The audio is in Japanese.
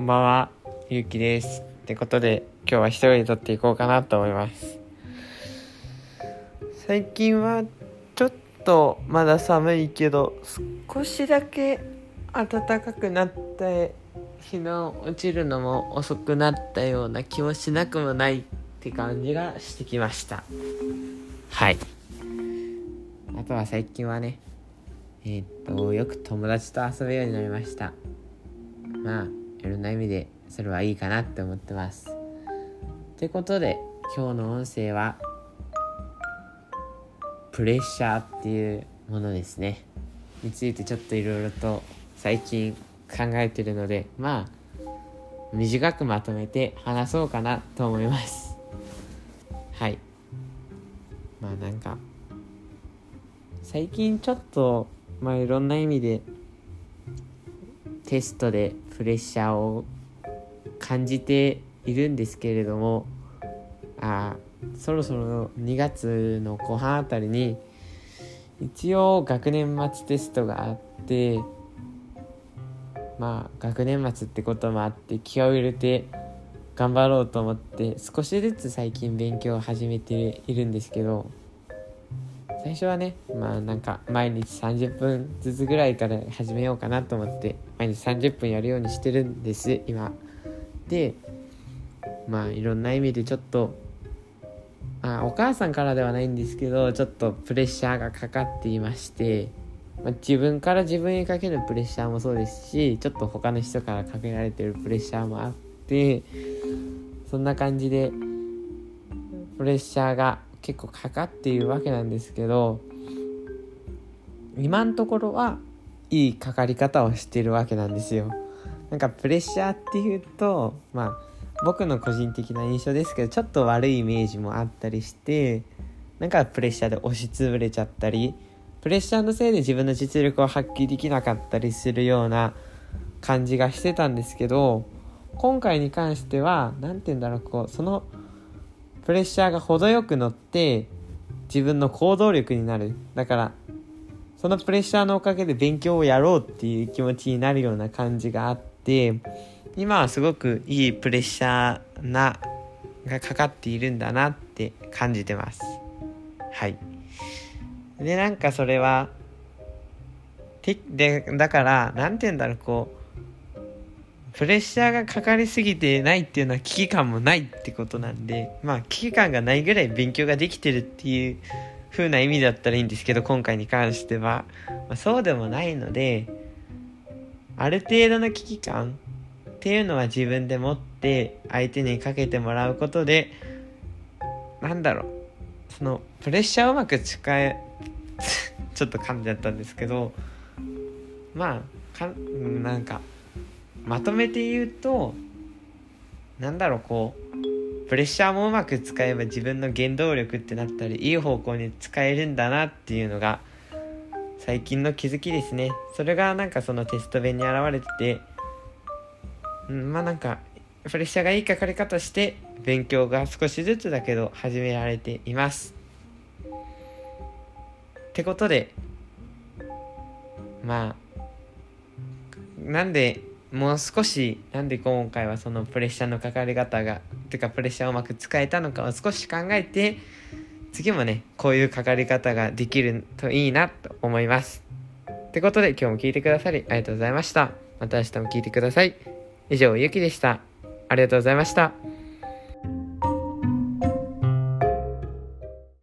こんばんは、ゆうきです。ってことで、今日は一人で撮っていこうかなと思います。最近は、ちょっとまだ寒いけど、少しだけ暖かくなって、日の落ちるのも遅くなったような気もしなくもないって感じがしてきました。はい。あとは最近はね、えーっと、よく友達と遊ぶようになりました。まあいろんな意味でそれはいいかなって思ってます。ってことで今日の音声はプレッシャーっていうものですね。についてちょっといろいろと最近考えてるのでまあ短くまとめて話そうかなと思います。はい。まあなんか最近ちょっとまあいろんな意味でテストでプレッシャーを感じているんですけれどもあそろそろ2月の後半あたりに一応学年末テストがあってまあ学年末ってこともあって気を入れて頑張ろうと思って少しずつ最近勉強を始めているんですけど最初はねまあなんか毎日30分ずつぐらいから始めようかなと思って毎日30分やるようにしてるんです今。でまあいろんな意味でちょっとあお母さんからではないんですけどちょっとプレッシャーがかかっていまして、まあ、自分から自分にかけるプレッシャーもそうですしちょっと他の人からかけられてるプレッシャーもあってそんな感じでプレッシャーが結構かかっているわけなんですけど今のところはいいかかり方をしてるわけなんですよ。なんかプレッシャーっていうとまあ僕の個人的な印象ですけどちょっと悪いイメージもあったりしてなんかプレッシャーで押しつぶれちゃったりプレッシャーのせいで自分の実力を発揮できなかったりするような感じがしてたんですけど今回に関しては何て言うんだろうこうそのプレッシャーが程よく乗って自分の行動力になる。だからそのプレッシャーのおかげで勉強をやろうっていう気持ちになるような感じがあって今はすごくいいプレッシャーながかかっているんだなって感じてます。はい。でなんかそれはてでだから何て言うんだろうこうプレッシャーがかかりすぎてないっていうのは危機感もないってことなんでまあ危機感がないぐらい勉強ができてるっていう風な意味だったらいいんですけど今回に関しては、まあ、そうでもないのである程度の危機感っていうのは自分で持って相手にかけてもらうことでなんだろう。そのプレッシャーをうまく使え ちょっと噛んじゃったんですけどまあかなんかまとめて言うとなんだろうこうプレッシャーもうまく使えば自分の原動力ってなったりいい方向に使えるんだなっていうのが最近の気づきですね。それがなんかそのテスト弁に現れててうんまあなんかプレッシャーがいいかかり方して勉強が少しずつだけど始められています。ってことでまあなんでもう少しなんで今回はそのプレッシャーのかかり方がてかプレッシャーをうまく使えたのかを少し考えて次もねこういうかかり方ができるといいなと思います。ってことで今日も聞いてくださりありがとうございました。また明日も聞いてください。以上ゆきでした。ありがとうございました。